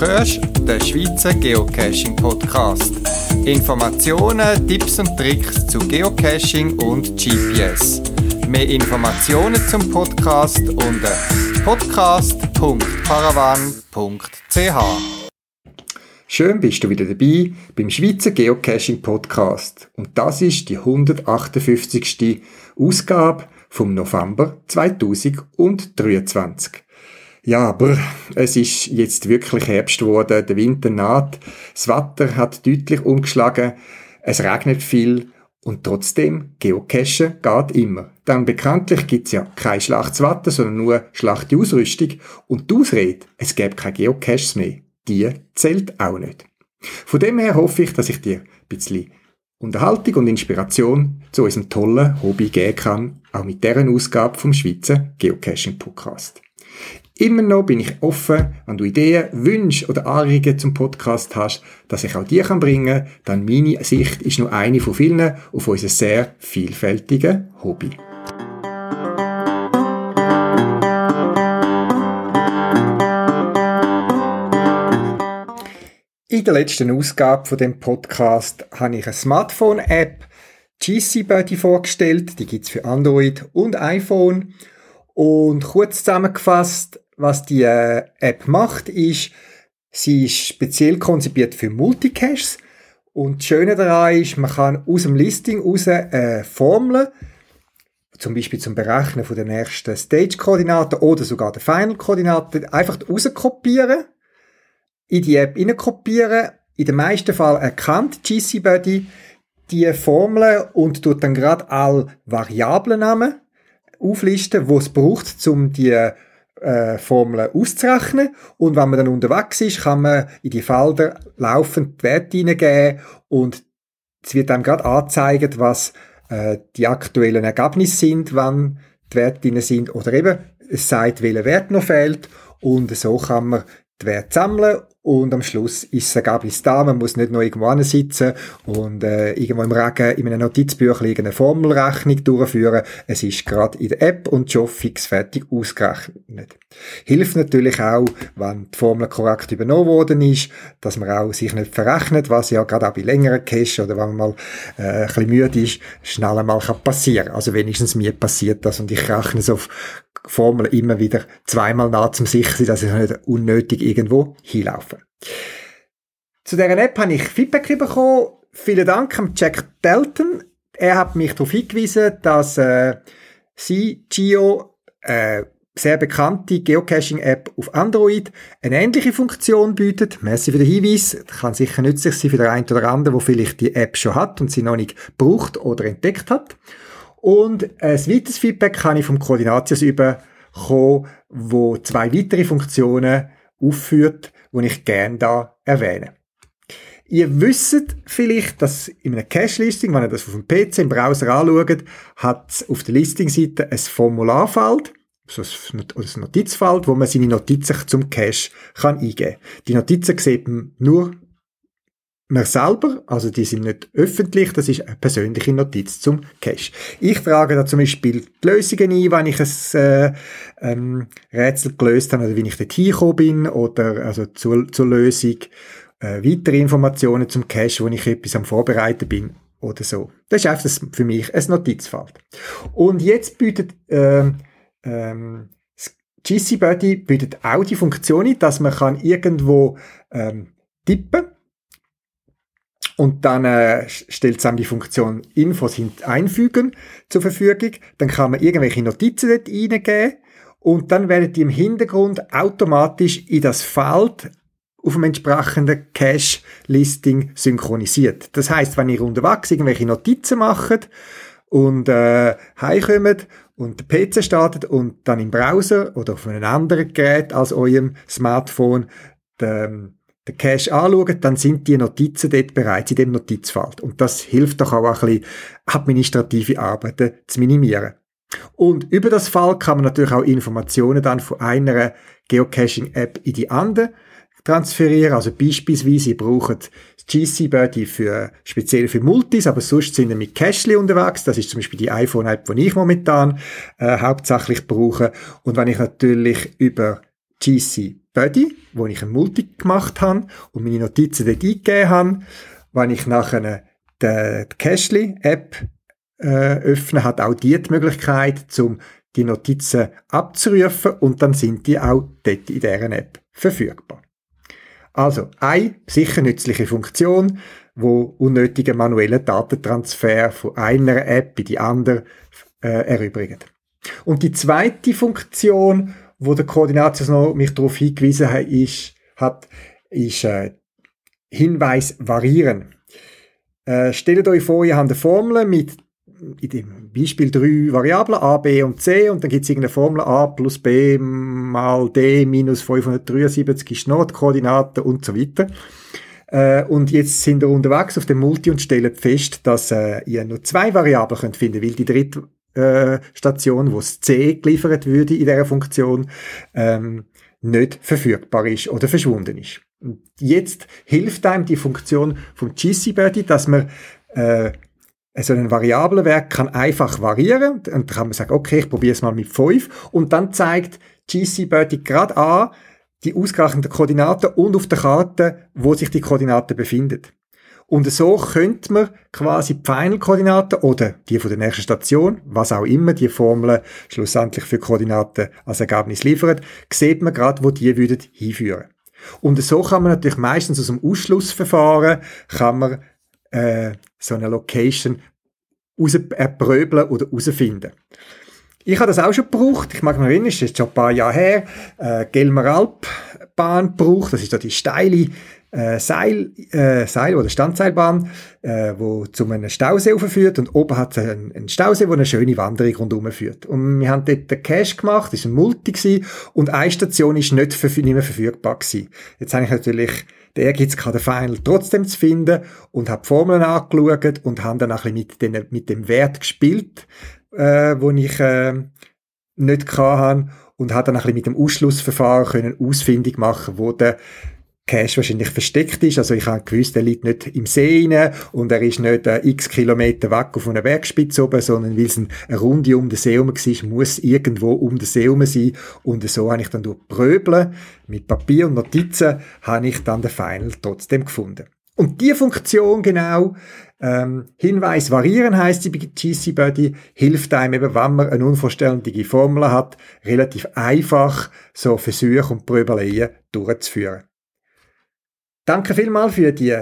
hörst den Schweizer Geocaching Podcast. Informationen, Tipps und Tricks zu Geocaching und GPS. Mehr Informationen zum Podcast unter podcast.paravan.ch. Schön bist du wieder dabei beim Schweizer Geocaching Podcast. Und das ist die 158. Ausgabe vom November 2023. Ja, aber es ist jetzt wirklich Herbst geworden, der Winter naht, das Wetter hat deutlich umgeschlagen, es regnet viel und trotzdem, Geocachen geht immer. Denn bekanntlich gibt's ja kein schlechtes sondern nur schlechte Ausrüstung und die Ausrede, es gäbe keine Geocaches mehr, die zählt auch nicht. Von dem her hoffe ich, dass ich dir ein bisschen Unterhaltung und Inspiration zu unserem tollen Hobby geben kann, auch mit deren Ausgabe vom Schweizer Geocaching Podcast. Immer noch bin ich offen, wenn du Ideen, Wünsche oder Anregungen zum Podcast hast, dass ich auch die kann bringen, dann meine Sicht ist nur eine von vielen auf unser sehr vielfältiges Hobby. In der letzten Ausgabe von dem Podcast habe ich eine Smartphone-App, GC vorgestellt. Die gibt's für Android und iPhone. Und kurz zusammengefasst, was die äh, App macht, ist, sie ist speziell konzipiert für Multicaches. Und das Schöne daran ist, man kann aus dem Listing raus äh, Formeln, zum Beispiel zum Berechnen von der nächsten Stage-Koordinaten oder sogar der Final-Koordinaten, einfach rauskopieren, in die App kopieren. In den meisten Fällen erkannt GC Buddy die Formeln und tut dann gerade alle Variablennamen auflisten, wo es braucht, um die äh, auszurechnen. Und wenn man dann unterwegs ist, kann man in die Felder laufend die Werte hineingeben und es wird dann gerade angezeigt, was äh, die aktuellen Ergebnisse sind, wann die Werte drin sind oder eben es sagt, welcher Wert noch fehlt und so kann man die Werte sammeln und am Schluss ist das Ergebnis da. Man muss nicht noch irgendwo sitzen und äh, irgendwo im Regen in einem Notizbüchlein eine Formelrechnung durchführen. Es ist gerade in der App und schon fix fertig ausgerechnet. Hilft natürlich auch, wenn die Formel korrekt übernommen worden ist, dass man auch sich nicht verrechnet, was ja gerade auch bei längeren Cache oder wenn man mal äh, ein bisschen müde ist, schnell einmal kann passieren. Also wenigstens mir passiert das und ich rechne es auf Formel immer wieder zweimal nach zum sicher sein, dass ich nicht unnötig irgendwo hinlaufe. Zu dieser App habe ich Feedback bekommen. Vielen Dank an Jack Dalton. Er hat mich darauf hingewiesen, dass äh, sie, Geo, äh, sehr bekannte Geocaching-App auf Android eine ähnliche Funktion bietet. Merci für den Hinweis. Kann sicher nützlich sein für den einen oder anderen, der vielleicht die App schon hat und sie noch nicht braucht oder entdeckt hat. Und ein weiteres Feedback kann ich vom Koordinatius bekommen, wo zwei weitere Funktionen aufführt, die ich gerne da erwähne. Ihr wisst vielleicht, dass in einem Cache-Listing, wenn ihr das auf dem PC im Browser anschaut, hat es auf der Listing-Seite ein Formularfeld, so ein Notizfeld, wo man seine Notizen zum Cache kann eingeben kann. Die Notizen sieht man nur man selber, also die sind nicht öffentlich, das ist eine persönliche Notiz zum Cache. Ich trage da zum Beispiel die Lösungen ein, wenn ich ein äh, ähm, Rätsel gelöst habe oder wie ich dort hingekommen bin oder also zur, zur Lösung, äh, weitere Informationen zum Cache, wo ich etwas am Vorbereiten bin oder so. Das ist einfach für mich ein Notizfeld. Und jetzt bietet ähm, ähm, GC Buddy bietet auch die Funktion, dass man kann irgendwo ähm, tippen und dann äh, stellt es einem die Funktion Infos einfügen zur Verfügung. Dann kann man irgendwelche Notizen dort reingeben und dann werden die im Hintergrund automatisch in das Feld auf dem entsprechenden Cache-Listing synchronisiert. Das heißt, wenn ihr unterwegs irgendwelche Notizen macht und äh, heimkommt und der PC startet und dann im Browser oder auf einem anderen Gerät als eurem Smartphone der, den Cache anschauen, dann sind die Notizen dort bereits in dem Notizfeld. Und das hilft doch auch ein bisschen, administrative Arbeiten zu minimieren. Und über das Fall kann man natürlich auch Informationen dann von einer Geocaching-App in die andere transferieren. Also beispielsweise, ihr braucht GC Buddy für, speziell für Multis, aber sonst sind wir mit Cashly unterwegs. Das ist zum Beispiel die iPhone-App, die ich momentan äh, hauptsächlich brauche. Und wenn ich natürlich über GC Buddy, wo ich ein Multi gemacht habe und meine Notizen dort eingegeben habe. Wenn ich nachher die Cashly-App äh, öffne, hat auch die die Möglichkeit, zum die Notizen abzurufen und dann sind die auch dort in deren App verfügbar. Also, eine sicher nützliche Funktion, wo unnötigen manuellen Datentransfer von einer App in die andere äh, erübrigt. Und die zweite Funktion, wo der Koordinator noch mich darauf hingewiesen hat, ist, hat, ist äh, Hinweis variieren. Äh, stellt euch vor, ihr habt eine Formel mit in dem Beispiel drei Variablen a, b und c und dann gibt es irgendeine Formel a plus b mal d minus 573 ist Nordkoordinate und so weiter. Äh, und jetzt sind wir unterwegs auf dem Multi und stellen fest, dass äh, ihr nur zwei Variablen könnt finden, weil die dritte äh, Station, wo das c geliefert würde in dieser Funktion, ähm, nicht verfügbar ist oder verschwunden ist. Jetzt hilft einem die Funktion vom GCBuddy, dass man so ein Variablenwert kann einfach variieren und dann kann man sagen, okay, ich probiere es mal mit 5 und dann zeigt GCBuddy gerade an die ausgerechneten Koordinaten und auf der Karte, wo sich die Koordinaten befinden. Und so könnte man quasi die Final-Koordinaten oder die von der nächsten Station, was auch immer die Formel schlussendlich für Koordinaten als Ergebnis liefert, sieht man gerade, wo die würden hinführen. Und so kann man natürlich meistens aus dem Ausschlussverfahren kann man äh, so eine Location raus erpröbeln oder herausfinden. Ich habe das auch schon gebraucht. Ich mag mich erinnern, es ist schon ein paar Jahre her. Äh, Gelmer Alpbahn gebraucht. Das ist da die steile äh, Seil, äh, Seil oder Standseilbahn, äh, wo zu einem Stausee führt und oben hat es einen, einen Stausee, wo eine schöne Wanderung rundherum führt. Und wir haben dort den Cache gemacht, das war ein Multi gewesen, und eine Station ist nicht, für, nicht mehr verfügbar gewesen. Jetzt habe ich natürlich Ehrgeiz gehabt, den Final trotzdem zu finden. Und habe die Formeln angeschaut und habe dann ein bisschen mit, den, mit dem Wert gespielt, äh, wo ich äh, nicht hatte und habe dann ein bisschen mit dem Ausschlussverfahren können ausfindig machen, wo der Cache wahrscheinlich versteckt ist. Also ich habe gewusst, der liegt nicht im See rein und er ist nicht äh, x Kilometer weg auf einer Bergspitze oben, sondern weil es eine Runde um den See herum war, muss irgendwo um den See herum sein. Und so habe ich dann durch Pröbeln mit Papier und Notizen habe ich dann den Final trotzdem gefunden. Und die Funktion genau, ähm, Hinweis variieren heißt sie bei GC Buddy, hilft einem eben, wenn man eine unverständliche Formel hat, relativ einfach so Versuche und Pröbeleien durchzuführen. Danke vielmals für die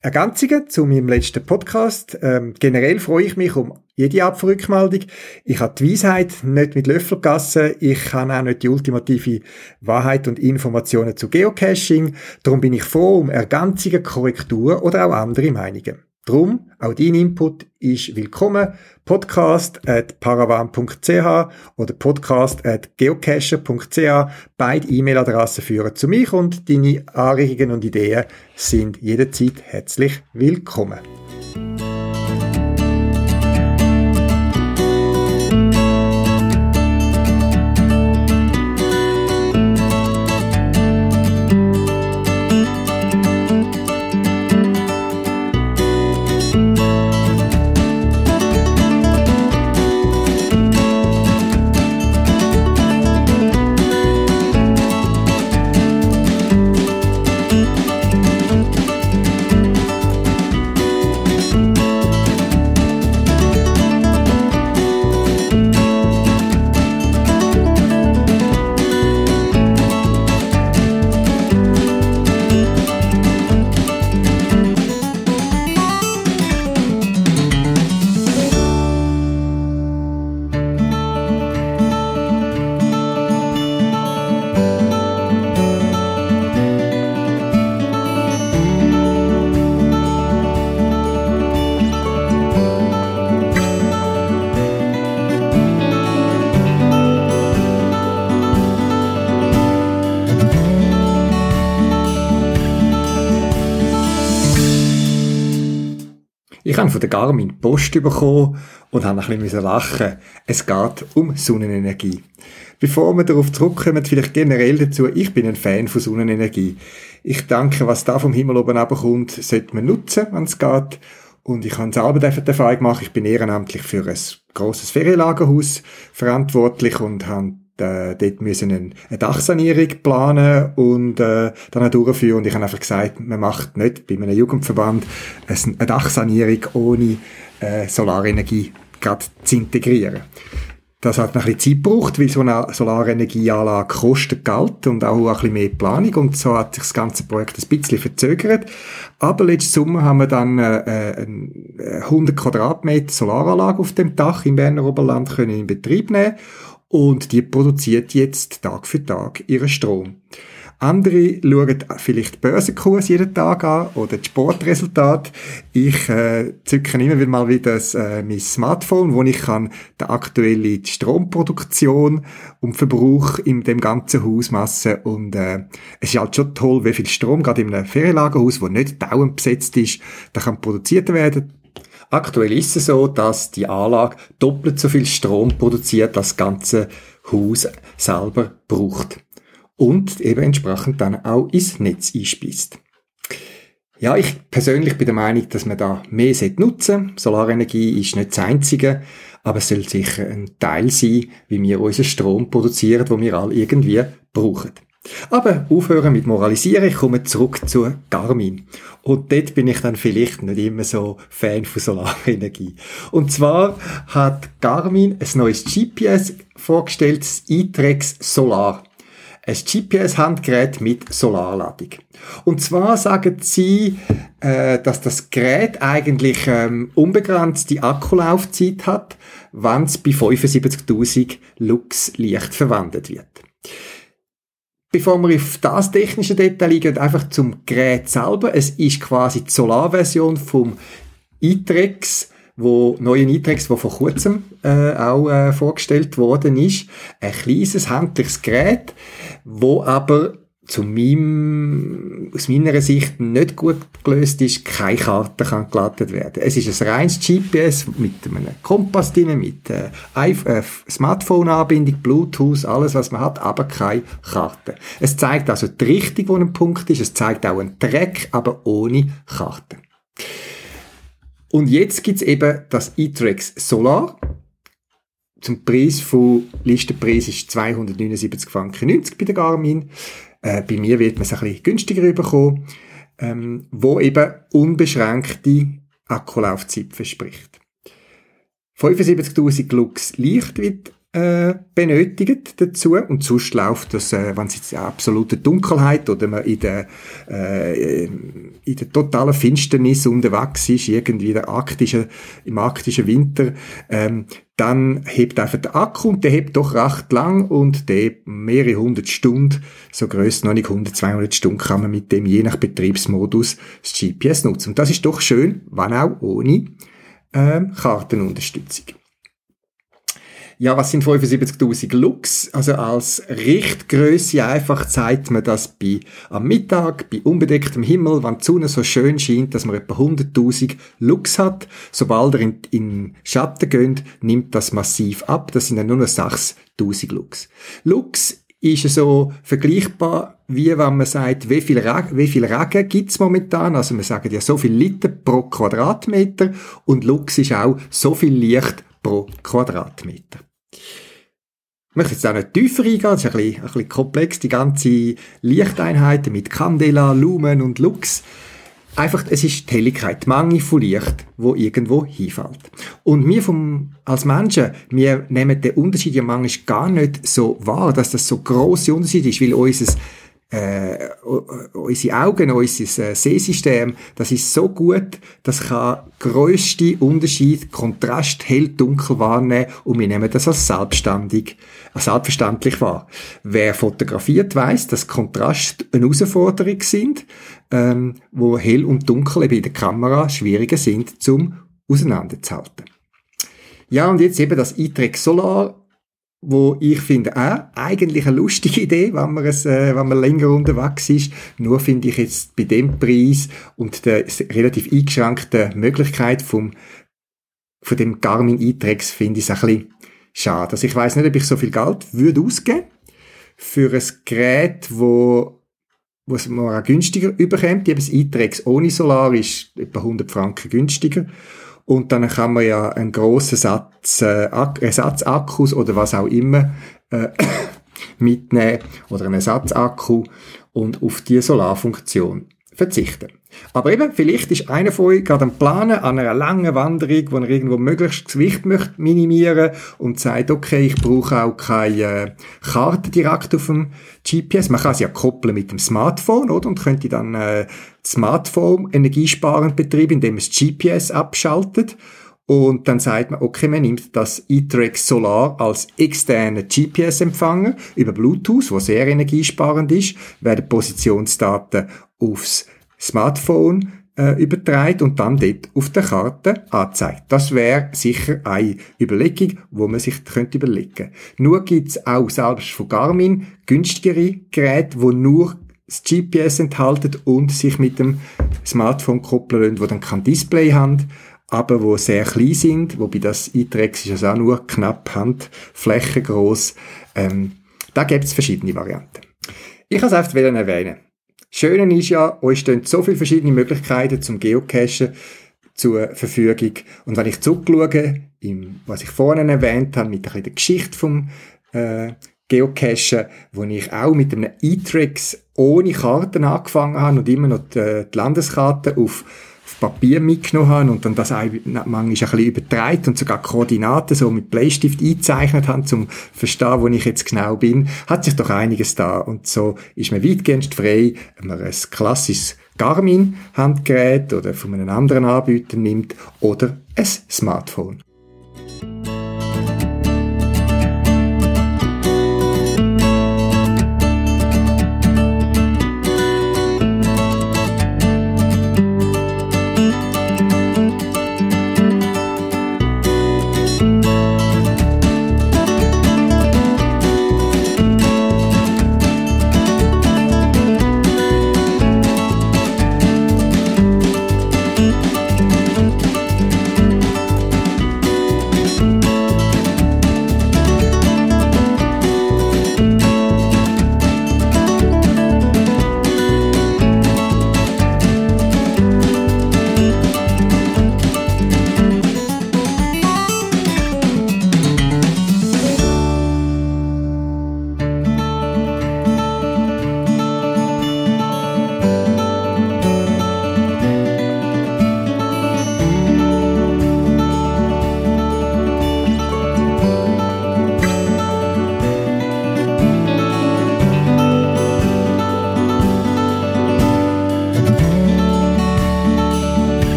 Ergänzungen zu meinem letzten Podcast. Ähm, generell freue ich mich um jede Art von Rückmeldung. Ich habe die Weisheit nicht mit Löffel gegessen. Ich habe auch nicht die ultimative Wahrheit und Informationen zu Geocaching. Darum bin ich froh um Ergänzungen, Korrekturen oder auch andere Meinungen. Drum, auch dein Input ist willkommen. Podcast at paravan.ch oder podcast at geocacher.ch. Beide E-Mail-Adressen führen zu mich und deine Anregungen und Ideen sind jederzeit herzlich willkommen. Von der Garmin Post bekommen und habe ein bisschen lachen. Es geht um Sonnenenergie. Bevor wir darauf zurückkommen, vielleicht generell dazu, ich bin ein Fan von Sonnenenergie. Ich denke, was da vom Himmel oben runterkommt, sollte man nutzen, wenn es geht. Und ich habe selber die Erfahrung gemacht, ich bin ehrenamtlich für ein grosses Ferienlagerhaus verantwortlich und habe äh, dort müssen eine, eine Dachsanierung planen und äh, dann durchführen. Und ich habe einfach gesagt, man macht nicht bei einem Jugendverband eine Dachsanierung ohne äh, Solarenergie gerade zu integrieren. Das hat ein bisschen Zeit gebraucht, weil so eine Solarenergieanlage kostet Geld und auch ein bisschen mehr Planung und so hat sich das ganze Projekt ein bisschen verzögert. Aber letzten Sommer haben wir dann äh, eine 100 Quadratmeter Solaranlage auf dem Dach im Berner Oberland können in Betrieb nehmen und die produziert jetzt Tag für Tag ihren Strom. Andere schauen vielleicht Börsenkurs jeden Tag an oder das Sportresultat. Ich äh, zücke immer wieder mal wieder das, äh, mein Smartphone, wo ich kann die aktuelle Stromproduktion und Verbrauch in dem ganzen Haus messen. Und äh, es ist halt schon toll, wie viel Strom gerade in einem Ferienlagerhaus, wo nicht dauernd besetzt ist, da kann produziert werden. Aktuell ist es so, dass die Anlage doppelt so viel Strom produziert, als das ganze Haus selber braucht und eben entsprechend dann auch ins Netz einspeist. Ja, ich persönlich bin der Meinung, dass man da mehr nutzen Solarenergie ist nicht das Einzige, aber es soll sicher ein Teil sein, wie wir unseren Strom produzieren, wo wir alle irgendwie brauchen. Aber aufhören mit Moralisieren, ich komme zurück zu Garmin. Und dort bin ich dann vielleicht nicht immer so Fan von Solarenergie. Und zwar hat Garmin ein neues GPS vorgestellt, das iTrex Solar ein GPS-Handgerät mit Solarladung. Und zwar sagen sie, äh, dass das Gerät eigentlich ähm, unbegrenzte Akkulaufzeit hat, wenn es bei 75.000 Lux Licht verwendet wird. Bevor wir auf das technische Detail eingehen, einfach zum Gerät selber. Es ist quasi die Solarversion vom iTrex wo neue Nitrex, wo vor kurzem äh, auch äh, vorgestellt worden ist. Ein kleines handliches Gerät, wo aber zu meinem, aus meiner Sicht nicht gut gelöst ist, keine Karte kann geladert werden. Es ist ein reines GPS mit einem Kompass drin, mit äh, äh, Smartphone-Anbindung, Bluetooth, alles was man hat, aber keine Karte. Es zeigt also die Richtung, wo ein Punkt ist, es zeigt auch einen Track, aber ohne Karte. Und jetzt gibt's eben das e-Trax Solar. Zum Preis von, Listenpreis ist 279 Franken 90 bei der Garmin. Äh, bei mir wird man es ein bisschen günstiger bekommen, ähm, wo eben unbeschränkte Akkulaufzeit verspricht. 75.000 Lux Licht wird äh, benötigt dazu und sonst läuft das, äh, wenn es jetzt absolute Dunkelheit oder man in der, äh, in der totalen Finsternis unterwegs ist, irgendwie der arktische, im arktischen Winter, ähm, dann hebt einfach der Akku und der hebt doch recht lang und der mehrere hundert Stunden, so grösst noch nicht 100, 200 Stunden kann man mit dem je nach Betriebsmodus das GPS nutzen. Und das ist doch schön, wenn auch ohne ähm, Kartenunterstützung. Ja, was sind 75.000 Lux? Also als Richtgröße einfach zeigt man das bei, am Mittag, bei unbedecktem Himmel, wenn die Sonne so schön scheint, dass man etwa 100.000 Lux hat. Sobald er in, in Schatten geht, nimmt das massiv ab. Das sind dann nur noch 6.000 Lux. Lux ist so vergleichbar, wie wenn man sagt, wie viel, Regen, wie viel Regen gibt's momentan. Also man sagt ja so viel Liter pro Quadratmeter und Lux ist auch so viel Licht pro Quadratmeter. Ich möchte jetzt auch nicht tiefer eingehen, das ist ein bisschen, ein bisschen komplex, die ganze Lichteinheiten mit Candela, Lumen und Lux. Einfach, es ist die Helligkeit, die Menge von Licht, wo irgendwo hinfällt. Und wir vom, als Menschen, wir nehmen den Unterschied ja manchmal gar nicht so wahr, dass das so grosse Unterschied ist, weil unser äh, unsere Augen, unser äh, Sehsystem, das ist so gut, das kann grösste Unterschied, Kontrast hell, dunkel wahrnehmen und wir nehmen das als selbstständig, als selbstverständlich wahr. Wer fotografiert weiß, dass Kontrast eine Herausforderung sind, ähm, wo hell und dunkel eben in der Kamera schwieriger sind zum auseinanderzuhalten. Ja, und jetzt eben das iTrex Solar wo ich finde auch eigentlich eine lustige Idee, wenn man, es, äh, wenn man länger unterwegs ist. Nur finde ich jetzt bei dem Preis und der relativ eingeschränkten Möglichkeit vom, von dem Garmin e-Trex finde ich es ein bisschen schade. Also ich weiß nicht, ob ich so viel Geld würde ausgeben für ein Gerät, wo es man auch günstiger überkommt. Das e-Trex ohne Solar ist etwa 100 Franken günstiger. Und dann kann man ja einen grossen Satz äh, Ersatzakkus oder was auch immer äh, mitnehmen oder einen Ersatzakku und auf die Solarfunktion verzichten. Aber eben, vielleicht ist einer von euch gerade am Planen an einer langen Wanderung, wo er irgendwo möglichst Gewicht möchte minimieren und sagt, okay, ich brauche auch keine äh, Karte direkt auf dem GPS. Man kann sie ja koppeln mit dem Smartphone, oder? Und könnte dann äh, Smartphone energiesparend betreiben, indem es GPS abschaltet. Und dann sagt man, okay, man nimmt das e-Trax Solar als externen GPS-Empfänger über Bluetooth, wo sehr energiesparend ist, werden Positionsdaten aufs Smartphone äh, überträgt und dann dort auf der Karte anzeigt. Das wäre sicher eine Überlegung, wo man sich könnte überlegen. Nur gibt's auch selbst von Garmin günstigere Geräte, wo nur das GPS enthalten und sich mit dem Smartphone koppeln lassen, wo dann kein Display haben aber wo sehr klein sind, wobei das Einträgs ist also auch nur knapp Handfläche groß. Ähm, da gibt es verschiedene Varianten. Ich kann es einfach erwähnen. Schöne ist ja, euch stehen so viele verschiedene Möglichkeiten zum Geocachen zur Verfügung. Und wenn ich zurückschaue, im, was ich vorhin erwähnt habe, mit der Geschichte vom äh, Geocachen, wo ich auch mit einem E-Tricks ohne Karten angefangen habe und immer noch die, die Landeskarte auf Papier mitgenommen habe und dann das manchmal ein bisschen übertreibt und sogar Koordinaten so mit Bleistift eingezeichnet haben, zum verstehen, wo ich jetzt genau bin, hat sich doch einiges da. Und so ist man weitgehend frei, wenn man ein klassisches Garmin-Handgerät oder von einem anderen Anbieter nimmt oder ein Smartphone.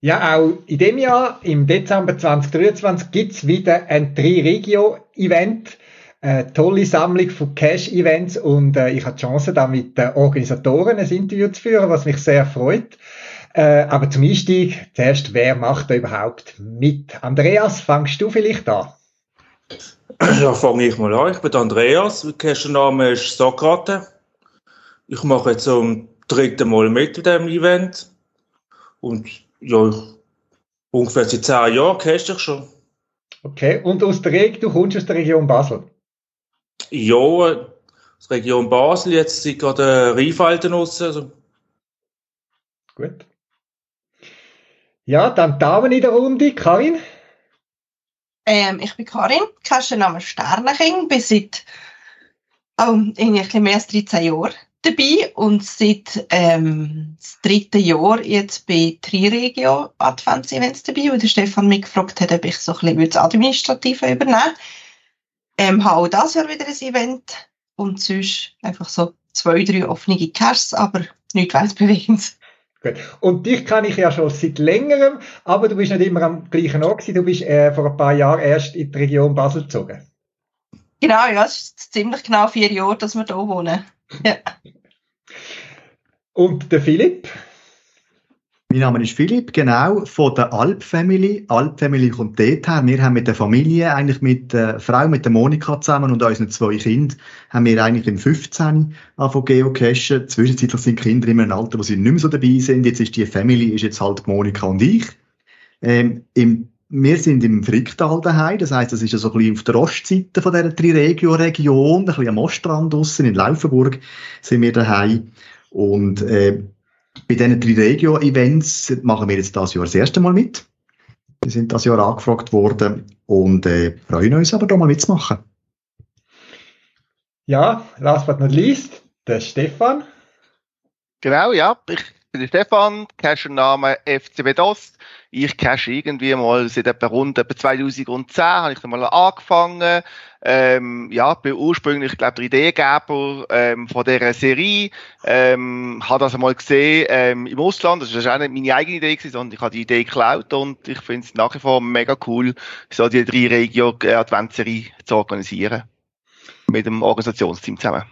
Ja, auch in dem Jahr, im Dezember 2023, gibt's wieder ein Tri-Regio-Event. Eine tolle Sammlung von Cash-Events und äh, ich habe die Chance, da mit den Organisatoren ein Interview zu führen, was mich sehr freut. Äh, aber zum Einstieg, zuerst, wer macht da überhaupt mit? Andreas, fangst du vielleicht an? Ja, fange ich mal an. Ich bin Andreas, mein Name ist Sokrate. Ich mache jetzt zum dritten Mal mit in diesem Event. Und ja, ungefähr seit zehn Jahren kennst du dich schon. Okay, und aus der Region, du kommst aus der Region Basel? Ja, aus der Region Basel, jetzt sind gerade Rheinfelden raus. Also. Gut. Ja, dann Damen in der Runde. Karin? Ähm, ich bin Karin, Name Sterneking, bin seit oh, irgendwie mehr als 13 Jahren dabei und seit ähm, das dritte Jahr jetzt bei Triregio Advents-Events dabei, wo der Stefan mich gefragt hat, ob ich so ein bisschen das Administrative übernehmen ähm, habe auch das Jahr wieder ein Event und sonst einfach so zwei, drei offene Caches, aber nichts weltbewegendes. Gut. Und dich kann ich ja schon seit längerem, aber du bist nicht immer am gleichen Ort gewesen. Du bist äh, vor ein paar Jahren erst in die Region Basel gezogen. Genau, ja, es ist ziemlich genau vier Jahre, dass wir hier wohnen. Ja. Und der Philipp? Mein Name ist Philipp, genau, von der Alp Family. Alp Family kommt dort her. Wir haben mit der Familie, eigentlich mit der Frau, mit der Monika zusammen und unseren zwei Kindern, haben wir eigentlich im 15 von geocachen. Zwischenzeitlich sind die Kinder immer in einem Alter, wo sie nicht mehr so dabei sind. Jetzt ist die Family, ist jetzt halt Monika und ich. Ähm, im wir sind im Fricktal daheim, das heisst, das ist ja so ein bisschen auf der Ostseite von dieser Triregio-Region, ein bisschen am Ostrand draussen in Laufenburg sind wir daheim. Und äh, Bei diesen drei Regio-Events machen wir jetzt das Jahr das erste Mal mit. Wir sind das Jahr angefragt worden und äh, freuen uns aber, da mal mitzumachen. Ja, last but not least, der Stefan. Genau, ja. Ich bin der Stefan, Cacher-Name FCB Dost. Ich cache irgendwie mal seit etwa rund etwa 2010 habe ich dann mal angefangen. Ähm, ja, bin ursprünglich, glaube der Ideengeber ähm, von dieser Serie. Ähm, habe das einmal gesehen ähm, im Ausland. Das war auch nicht meine eigene Idee, gewesen, sondern ich habe die Idee geklaut und ich finde es nach wie vor mega cool, so die drei Regio-Adventsserie zu organisieren. Mit dem Organisationsteam zusammen.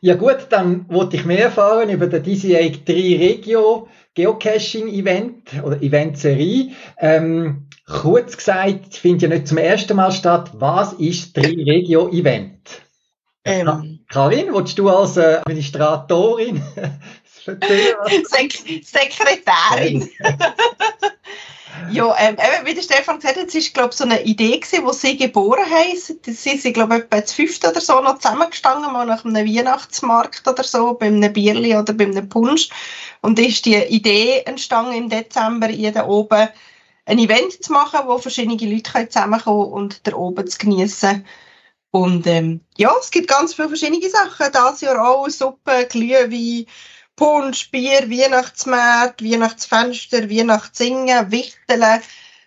Ja gut, dann wollte ich mehr erfahren über den DCA 3 Regio Geocaching Event oder Eventserie. Ähm, kurz gesagt, findet ja nicht zum ersten Mal statt. Was ist 3 Regio Event? Ähm, Karin, willst du als äh, Administratorin? Sek Sekretärin. Ja, ähm, eben, wie der Stefan gesagt hat, es war, glaube so eine Idee gewesen, die sie geboren haben. Sie sind, glaube ich, etwa zu fünft oder so noch zusammengestanden, mal nach einem Weihnachtsmarkt oder so, bei einem Bierli oder bei einem Punsch. Und da ist die Idee entstanden im Dezember, hier oben ein Event zu machen, wo verschiedene Leute zusammenkommen und da oben zu genießen. Und ähm, ja, es gibt ganz viele verschiedene Sachen. Das Jahr auch Suppe, Glühwein, Punsch, Bier, Weihnachtsmarkt, Weihnachtsfenster, Weihnachtssingen, Wichteln.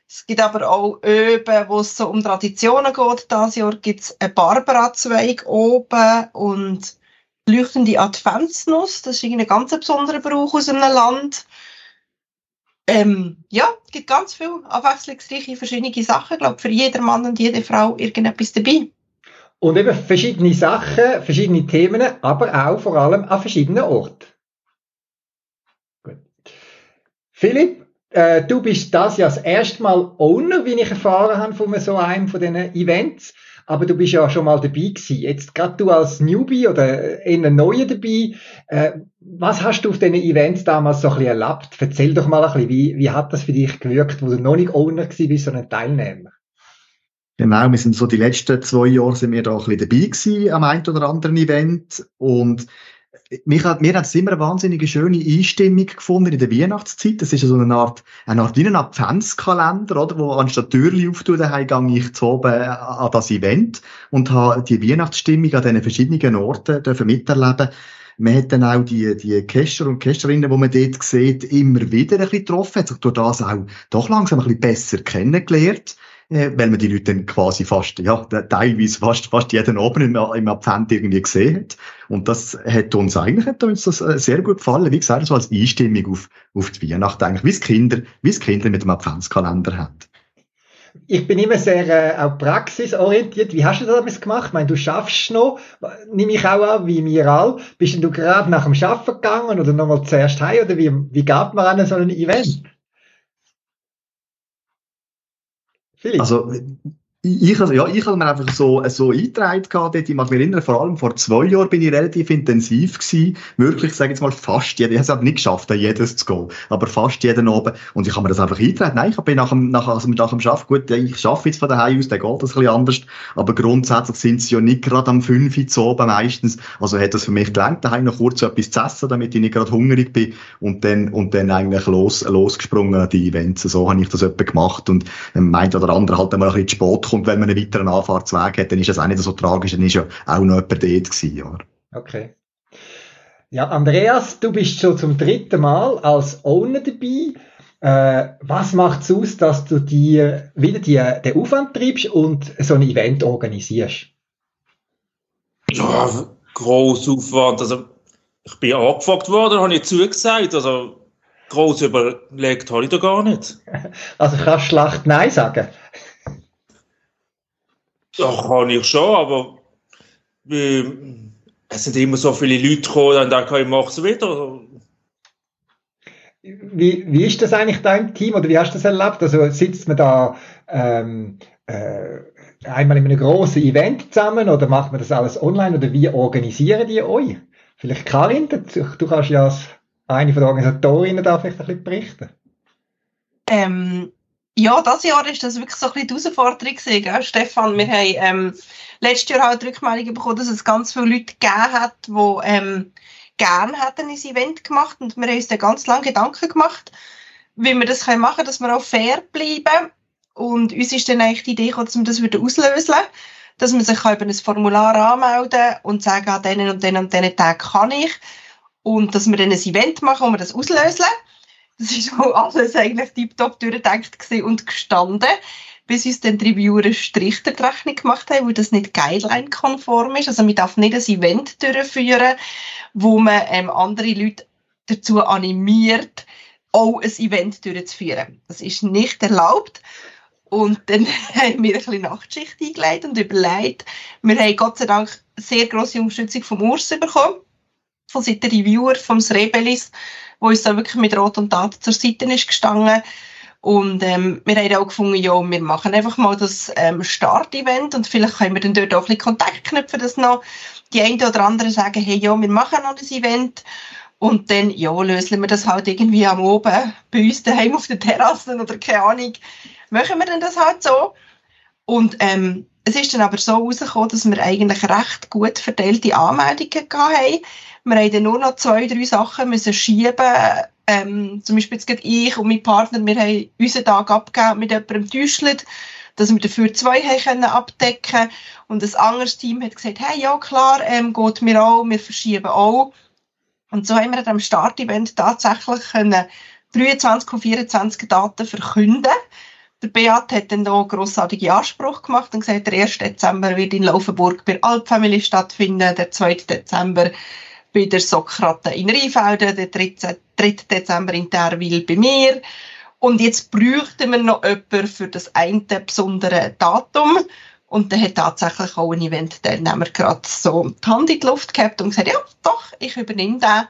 Es gibt aber auch Öben, wo es so um Traditionen geht. Dieses Jahr gibt es einen Barbara-Zweig oben und leuchtende Adventsnuss. Das ist ein ganz besonderer Brauch aus einem Land. Ähm, ja, es gibt ganz viele abwechslungsreiche verschiedene Sachen. Ich glaube, für jeden Mann und jede Frau irgendetwas dabei. Und eben verschiedene Sachen, verschiedene Themen, aber auch vor allem an verschiedenen Orten. Philipp, äh, du bist das ja das erste Mal Owner, wie ich erfahren habe von so einem von diesen Events. Aber du bist ja schon mal dabei gewesen. Jetzt gerade du als Newbie oder eher Neue dabei. Äh, was hast du auf diesen Events damals so ein bisschen erlebt? Erzähl doch mal ein bisschen, wie, wie hat das für dich gewirkt, wo du noch nicht Owner gewesen bist, sondern Teilnehmer? Genau, wir sind so die letzten zwei Jahre sind wir da ein bisschen dabei gewesen am einen oder anderen Event und mir hat es immer eine wahnsinnige schöne Einstimmung gefunden in der Weihnachtszeit. Das ist so eine Art, eine Art wie ein Adventskalender, oder? Wo anstatt Türchen auftun, daheim gehe ich zu oben an das Event und habe die Weihnachtsstimmung an diesen verschiedenen Orten dürfen miterleben. Man hat dann auch die, die Cacher und Cacherinnen, die man dort sieht, immer wieder ein bisschen getroffen, hat sich durch das auch doch langsam ein bisschen besser kennengelernt äh, weil man die Leute dann quasi fast, ja, teilweise fast, fast jeden Abend im, im Advent irgendwie gesehen hat. Und das hat uns eigentlich, hat uns das äh, sehr gut gefallen. Wie gesagt, so als Einstimmung auf, auf die Weihnacht eigentlich, wie es Kinder, wie es Kinder mit dem Adventskalender haben. Ich bin immer sehr äh, auch praxisorientiert. Wie hast du das gemacht? Ich meine, du schaffst noch, nehme ich auch an, wie wir alle. Bist denn du gerade nach dem Schaffen gegangen oder nochmal zuerst heim oder wie, wie geht man an so ein Event? Philipp? Also, ich, ja, ich habe mir einfach so, so eingetragen dort. Ich mag mich erinnern, vor allem vor zwei Jahren bin ich relativ intensiv gewesen. Wirklich, sage jetzt mal, fast jeden. Ich habe es aber nicht geschafft, jedes zu gehen. Aber fast jeden oben. Und ich habe mir das einfach eingetragen. Nein, ich bin nach dem, nach, also nach dem Schaffen, gut, ich schaffe jetzt von daheim aus, dann geht das ein bisschen anders. Aber grundsätzlich sind sie ja nicht gerade am 5 Uhr oben meistens. Also hat das für mich gelernt, daheim noch kurz etwas zu essen, damit ich nicht gerade hungrig bin. Und dann, und dann eigentlich los, losgesprungen an die Events. So habe ich das etwa gemacht. Und, ähm, meint oder andere halt einmal ein bisschen zu spät kommt, wenn man einen weiteren Anfahrtsweg hat, dann ist das auch nicht so tragisch, dann ist ja auch noch jemand dort gewesen, oder? Okay. Ja, Andreas, du bist schon zum dritten Mal als Owner dabei. Äh, was macht es aus, dass du dir wieder die, den Aufwand treibst und so ein Event organisierst? Ja, gross Aufwand. Also, ich bin angefragt worden, habe ich zugesagt. Also, gross überlegt habe ich da gar nicht. Also, kannst du schlecht Nein sagen? Ja, kann ich schon, aber äh, es sind immer so viele Leute gekommen, dann denke ich, ich mache es wieder. Wie, wie ist das eigentlich dein Team oder wie hast du das erlebt? Also sitzt man da ähm, äh, einmal in einem großen Event zusammen oder macht man das alles online oder wie organisieren die euch? Vielleicht Karin, du kannst ja als eine von den Organisatorinnen da vielleicht ein bisschen berichten. Ähm, ja, das Jahr ist das wirklich so ein bisschen die Herausforderung gewesen, gell? Stefan. Wir haben ähm, letztes Jahr halt die Rückmeldung bekommen, dass es ganz viele Leute gegeben hat, die ähm, gerne hätten ein Event gemacht und wir haben uns dann ganz lange Gedanken gemacht, wie wir das machen können, dass wir auch fair bleiben. Und uns ist dann eigentlich die Idee gekommen, dass wir das wieder auslösen dass man sich über ein Formular anmelden und sagen, an diesen und diesen und diesen Tagen kann ich. Und dass wir dann ein Event machen, wo wir das auslösen. Das ist auch alles eigentlich tiptop durchgedacht und gestanden bis uns dann die Reviewer Strich der Rechnung gemacht haben, weil das nicht guideline-konform ist. Also man darf nicht ein Event durchführen, wo man ähm, andere Leute dazu animiert, auch ein Event durchzuführen. Das ist nicht erlaubt. Und dann haben wir ein bisschen Nachtschicht eingelegt und überlegt. Wir haben Gott sei Dank sehr grosse Unterstützung vom Urs bekommen, von Seiten Reviewer, vom Srebelis, wo uns da wirklich mit Rot und Tat zur Seite ist gestanden. Und ähm, wir haben auch gefunden, ja, wir machen einfach mal das ähm, Start-Event und vielleicht können wir dann dort auch ein bisschen Kontakt knüpfen, dass noch die einen oder anderen sagen, hey, ja, wir machen noch ein Event. Und dann, ja, lösen wir das halt irgendwie am Oben bei uns daheim auf der Terrasse oder keine Ahnung. Machen wir dann das halt so. Und ähm, es ist dann aber so rausgekommen, dass wir eigentlich recht gut verteilte Anmeldungen hatten. Wir haben dann nur noch zwei, drei Sachen müssen schieben ähm, zum Beispiel jetzt ich und mein Partner, wir haben unseren Tag abgegeben mit jemandem Täuschelt, dass wir dafür zwei haben können abdecken und ein anderes Team hat gesagt, hey, ja klar, ähm, geht mir auch, wir verschieben auch. Und so haben wir am Start-Event tatsächlich können 23 und 24 Daten verkünden. Der Beat hat dann noch grossartige Anspruch gemacht und gesagt, der 1. Dezember wird in Laufenburg bei Alpfamily stattfinden, der 2. Dezember bei der Sokrate in Rheinfelden, der 13, 3. Dezember in Terwil bei mir. Und jetzt bräuchten wir noch jemanden für das eine besondere Datum. Und dann hat tatsächlich auch ein Event-Teilnehmer gerade so die Hand in die Luft gehabt und gesagt, ja, doch, ich übernehme den.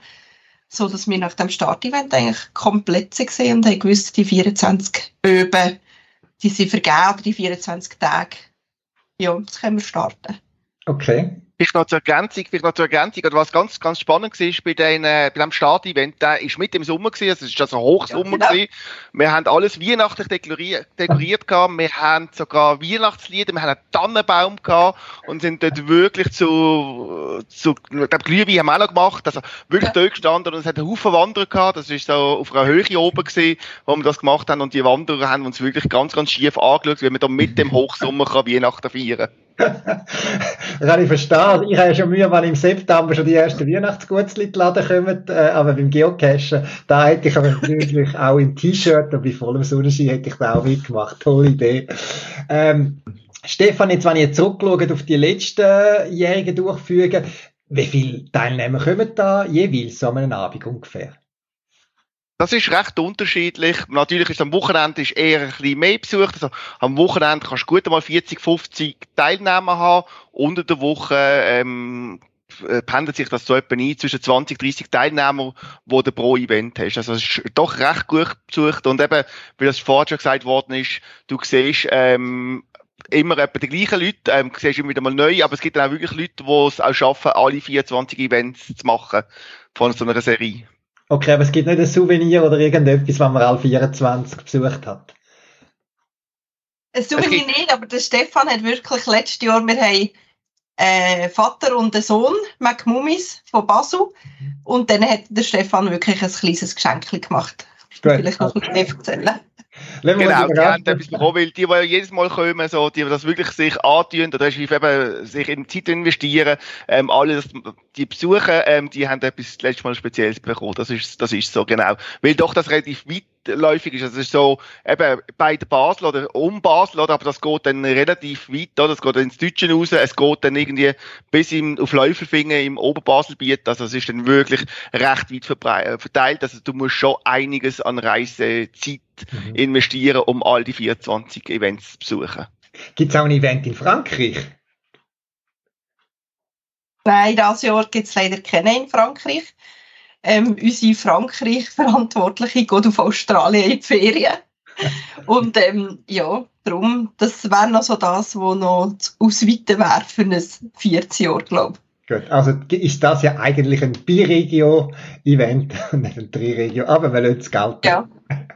So dass wir nach dem Start-Event eigentlich komplett waren und haben gewusst, die 24 Öben, die sind vergeben, die 24 Tage. Ja, jetzt können wir starten. Okay. Vielleicht noch zur Ergänzung, vielleicht noch zur Ergänzung, oder was ganz, ganz spannend war bei, den, äh, bei dem Start-Event, der ist mit im Sommer gewesen, also es ist also Hochsommer ja, genau. Wir haben alles weihnachtlich dekoriert, dekoriert gehabt, wir haben sogar Weihnachtslieder, wir haben einen Tannenbaum gehabt und sind dort wirklich zu, zu, ich glaube, Glühwein haben wir auch noch gemacht, also wirklich ja. dort gestanden und es hat einen Haufen Wanderer gehabt, das ist so auf einer Höhe oben gewesen, wo wir das gemacht haben. Und die Wanderer haben uns wirklich ganz, ganz schief angeschaut, wie man da mit dem Hochsommer kann Weihnachten feiern. kann kann ich verstehen. Ich habe schon Mühe, wenn im September schon die ersten Weihnachtsgutzli in Laden kommen, äh, aber beim Geocachen, da hätte ich aber natürlich auch im T-Shirt und bei vollem Sonnenschein hätte ich da auch mitgemacht. Tolle Idee. Ähm, Stefan, jetzt, wenn ihr zurückschaut auf die letzten jährigen Durchführungen, wie viele Teilnehmer kommen da jeweils an einem Abend ungefähr? Das ist recht unterschiedlich. Natürlich ist am Wochenende ist eher ein bisschen mehr besucht. Also am Wochenende kannst du gut einmal 40, 50 Teilnehmer haben. Unter der Woche ähm, äh, pendelt sich das so etwa ein zwischen 20, 30 Teilnehmer, wo du pro Event hast. Also es ist doch recht gut besucht. Und eben, wie das vorher schon gesagt worden ist, du siehst ähm, immer etwa die gleichen Leute, ähm, siehst immer wieder mal neu, aber es gibt dann auch wirklich Leute, die es auch schaffen, alle 24 Events zu machen von so einer Serie. Okay, aber es gibt nicht ein Souvenir oder irgendetwas, was man alle 24 besucht hat. Ein Souvenir nicht, aber der Stefan hat wirklich letztes Jahr, wir haben äh, Vater und einen Sohn, Mac Mummis von Basel. Und dann hat der Stefan wirklich ein kleines Geschenk gemacht. Gut. Vielleicht noch ein bisschen erzählen. Genau, die haben etwas bekommen, weil die, die jedes Mal kommen, so, die das wirklich sich antun, oder eben sich in Zeit investieren, ähm, alle, die besuchen, ähm, die haben etwas letztes Mal Spezielles bekommen. Das ist, das ist so, genau. Weil doch das relativ weitläufig ist. Das ist so, eben, bei der Basel oder um Basel, oder, aber das geht dann relativ weit, oder? Das geht dann ins Deutsche raus, es geht dann irgendwie bis im, auf Läuferfingen im Oberbaselbiet, also es ist dann wirklich recht weit verteilt, also du musst schon einiges an Reisezeit mhm. investieren, um all die 24 Events zu besuchen. Gibt es auch ein Event in Frankreich? Nein, dieses Jahr gibt es leider keinen in Frankreich. Ähm, unsere Frankreich-Verantwortliche geht auf Australien in die Ferien. Und ähm, ja, darum, das wäre noch so das, was noch ausweiten wäre für ein 40 Jahr, glaube ich. Gut, also ist das ja eigentlich ein Biregio-Event und nicht ein Triregio, aber wir lassen es gelten. Ja.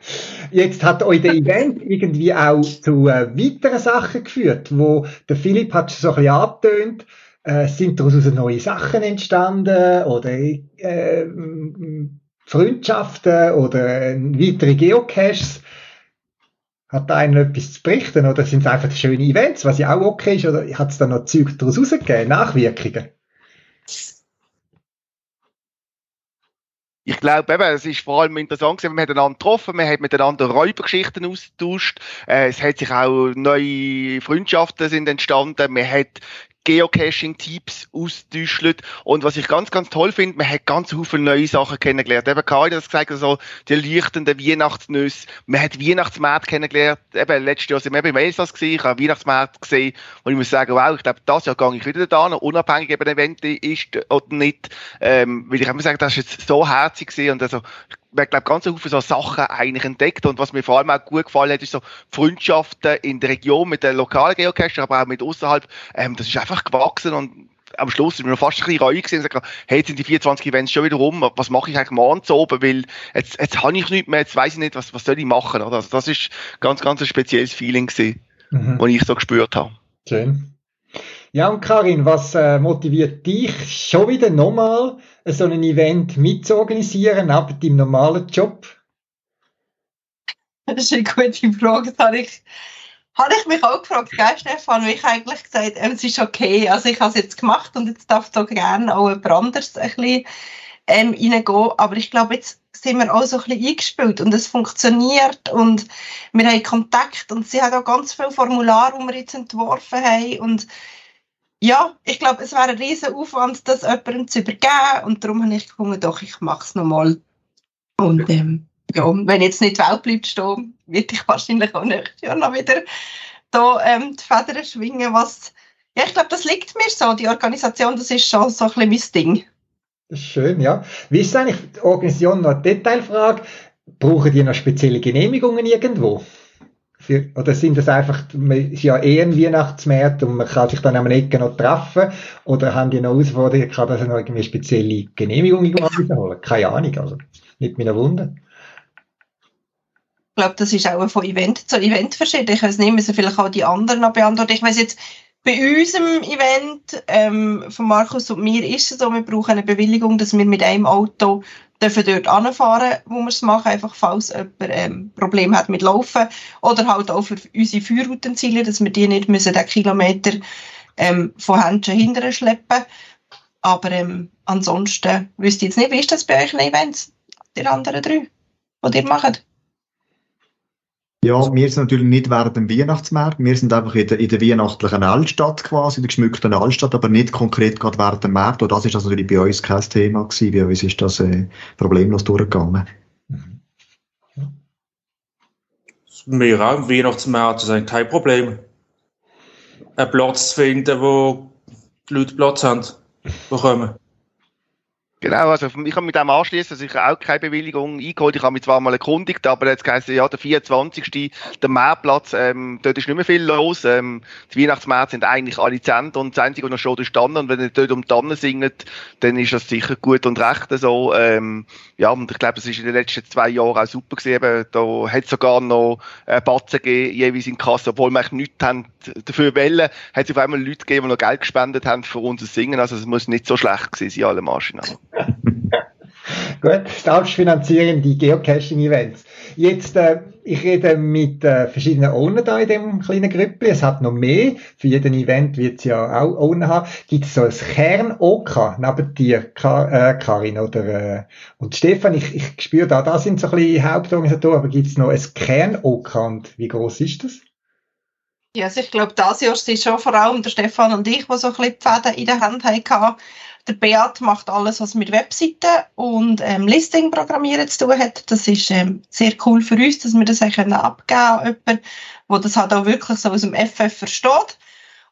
Jetzt hat euch der Event irgendwie auch zu äh, weiteren Sachen geführt, wo der Philipp hat so ein bisschen angetönt, Äh, sind daraus neue Sachen entstanden oder äh, Freundschaften oder weitere Geocaches? Hat da einer etwas zu berichten oder sind es einfach schöne Events, was ja auch okay ist, oder hat es da noch Zeug daraus rausgegeben, Nachwirkungen? ich glaube eben, es ist vor allem interessant gewesen, man hat einander getroffen, man hat miteinander Räubergeschichten ausgetauscht, äh, es hat sich auch neue Freundschaften sind entstanden, man hat Geocaching-Tipps austäuschelt. Und was ich ganz, ganz toll finde, man hat ganz viele neue Sachen kennengelernt. Eben Karin hat gesagt, also die leuchtenden Weihnachtsnüsse. Man hat Weihnachtsmärkte kennengelernt. Eben, letztes Jahr sind wir eben im Elsass gewesen. Ich habe Weihnachtsmärkte gesehen. Und ich muss sagen, wow, ich glaube, das Jahr gehe ich wieder da, unabhängig ob ein Event ist oder nicht. Ähm, weil ich mir gesagt, das ist jetzt so herzig gewesen. Und also, man glaube ganz viele so Sachen eigentlich entdeckt und was mir vor allem auch gut gefallen hat, ist so Freundschaften in der Region mit den lokalen Geocachern, aber auch mit außerhalb. Ähm, das ist einfach gewachsen und am Schluss sind wir noch fast ein bisschen ruhig gesehen und gesagt, hey, jetzt sind die 24 Events schon wieder rum, was mache ich eigentlich morgen zu oben, weil jetzt, jetzt habe ich nichts mehr, jetzt weiß ich nicht, was, was soll ich machen, oder? Also das ist ganz, ganz ein spezielles Feeling gewesen, mhm. das ich so gespürt habe. Schön. Ja, und Karin, was äh, motiviert dich schon wieder nochmal, so ein Event mitzuorganisieren, neben deinem normalen Job? Das ist eine gute Frage. Das habe ich, habe ich mich auch gefragt, gell, Stefan, wie ich eigentlich gesagt ähm, es ist okay. Also ich habe es jetzt gemacht und jetzt darf so gerne auch jemand anderes ein bisschen ähm, reingehen. Aber ich glaube, jetzt sind wir auch so ein bisschen eingespielt und es funktioniert und wir haben Kontakt und sie hat auch ganz viele Formulare, die wir jetzt entworfen haben und ja, ich glaube, es wäre ein riesen Aufwand, das jemandem zu übergeben. Und darum habe ich gefunden, doch, ich mache es nochmal. Und ähm, ja, wenn jetzt nicht Weltleute stehen, werde ich wahrscheinlich auch nächstes Jahr noch wieder da ähm, die Federn schwingen. Was, ja, ich glaube, das liegt mir so. Die Organisation, das ist schon so ein bisschen mein Ding. Schön, ja. Wie ist eigentlich die Organisation noch eine Detailfrage? Brauchen die noch spezielle Genehmigungen irgendwo? Oder sind das einfach, man ist ja eh ein Weihnachtsmarkt und man kann sich dann am Ecken noch treffen? Oder haben die noch Herausforderungen, kann das noch irgendwie spezielle Genehmigungen holen? Keine Ahnung, also nicht mehr Wunder. Ich glaube, das ist auch von Event zu Event verschieden. Ich weiß nicht, müssen vielleicht auch die anderen noch beantworten. Ich weiß jetzt, bei unserem Event ähm, von Markus und mir ist es so, wir brauchen eine Bewilligung, dass wir mit einem Auto dürfen dort anfahren, wo wir es machen, einfach falls jemand ähm, Probleme hat mit Laufen oder halt auch für unsere Feuerroutenziele, dass wir die nicht müssen den Kilometer ähm, von Händchen hinterher schleppen. Aber ähm, ansonsten wüsste ich jetzt nicht, wie ist das bei euch in Events, die anderen drei, die ihr macht? Ja, wir sind natürlich nicht während dem Weihnachtsmarkt. Wir sind einfach in der, in der weihnachtlichen Altstadt quasi, in der geschmückten Altstadt, aber nicht konkret gerade während dem Markt. Und das ist also natürlich bei uns kein Thema gewesen. Bei uns ist das äh, problemlos durchgegangen. Wir auch im Weihnachtsmarkt, das ist kein Problem. Einen Platz zu finden, wo die Leute Platz haben, bekommen. Genau, also ich habe mit dem anschließen, also ich auch keine Bewilligung eingeholt. Ich habe mich zwar mal erkundigt, aber jetzt heisst ja, der 24. der Mehrplatz, ähm, dort ist nicht mehr viel los. Ähm, die Weihnachtsmärkte sind eigentlich alle Zent und das Einzige, was noch schon ist Tannen. Und wenn ihr dort um Tannen singt, dann ist das sicher gut und recht so. Ähm, ja, und ich glaube, das ist in den letzten zwei Jahren auch super gewesen. Da hat es sogar noch äh, Batzen gegeben, jeweils in Kasse, obwohl wir eigentlich nichts haben dafür wollen, hat es auf einmal Leute gegeben, die noch Geld gespendet haben für unser Singen. Also es muss nicht so schlecht gewesen sein, alle Maschinen. Gut, selbstfinanzieren die Geocaching-Events. Jetzt, äh, ich rede mit äh, verschiedenen Owner da in dem kleinen Grüppli. Es hat noch mehr. Für jeden Event wird es ja auch Owner haben. Gibt es so ein Kern-OK neben dir, Kar äh, Karin oder äh, und Stefan? Ich, ich spüre da, da sind so ein bisschen Hauptorganisatoren, aber gibt es noch ein Kern-OK und wie groß ist das? Ja, also ich glaube, das Jahr sind schon vor allem der Stefan und ich, die so ein bisschen die Fäden in der Hand hatten. Der Beat macht alles, was mit Webseiten und ähm, Listing programmieren zu tun hat. Das ist ähm, sehr cool für uns, dass wir das können abgeben an jemanden, der das halt auch wirklich so aus dem FF versteht.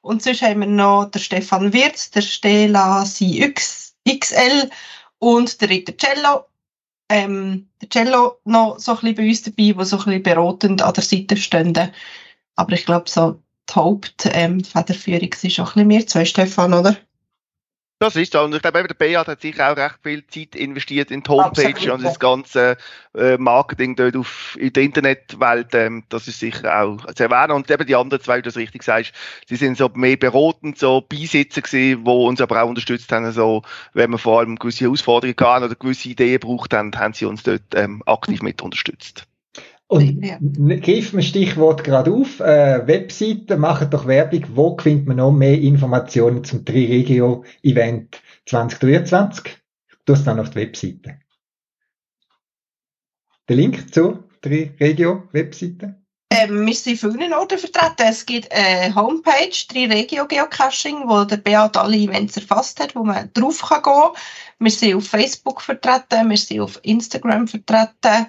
Und sonst haben wir noch den Stefan Wirz, der Stella CX, XL und der Ritter Cello. Ähm, der Cello noch so ein bisschen bei uns dabei, der so ein bisschen beratend an der Seite stehen. Aber ich glaube, so die Hauptfederführung ähm, ist auch ein bisschen mehr zwei, Stefan, oder? Das ist so. Und ich glaube, der Beat hat sicher auch recht viel Zeit investiert in die Homepage Absolut. und das ganze äh, Marketing dort auf, in der Internetwelt. Ähm, das ist sicher auch zu erwähnen. Und eben die anderen zwei, wie du das richtig sagst, die sind so mehr beratend, so Beisitzer gewesen, die uns aber auch unterstützt haben. So, wenn wir vor allem gewisse Herausforderungen hatten oder gewisse Ideen braucht haben, haben sie uns dort ähm, aktiv mit unterstützt. Und ja. greifen wir Stichwort gerade auf. Äh, Webseite, machen doch Werbung. Wo findet man noch mehr Informationen zum Triregio-Event 2023? Du hast dann auf die Webseite. Der Link zur Triregio-Webseite? Ähm, wir sind vielen Orten vertreten. Es gibt eine Homepage, Triregio Geocaching, wo der Beat alle Events erfasst hat, wo man drauf kann gehen. Wir sind auf Facebook vertreten, wir sind auf Instagram vertreten.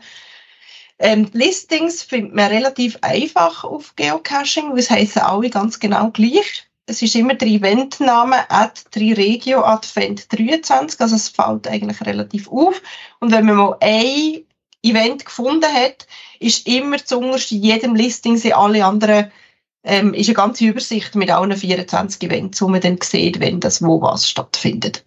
Ähm, Listings findet man relativ einfach auf Geocaching, weil es heissen alle ganz genau gleich. Es ist immer der Eventname at 3regio advent 23, also es fällt eigentlich relativ auf. Und wenn man mal ein Event gefunden hat, ist immer zuunterst in jedem Listing sind alle anderen ähm, ist eine ganze Übersicht mit allen 24 Events, wo man dann sieht, wenn das wo was stattfindet.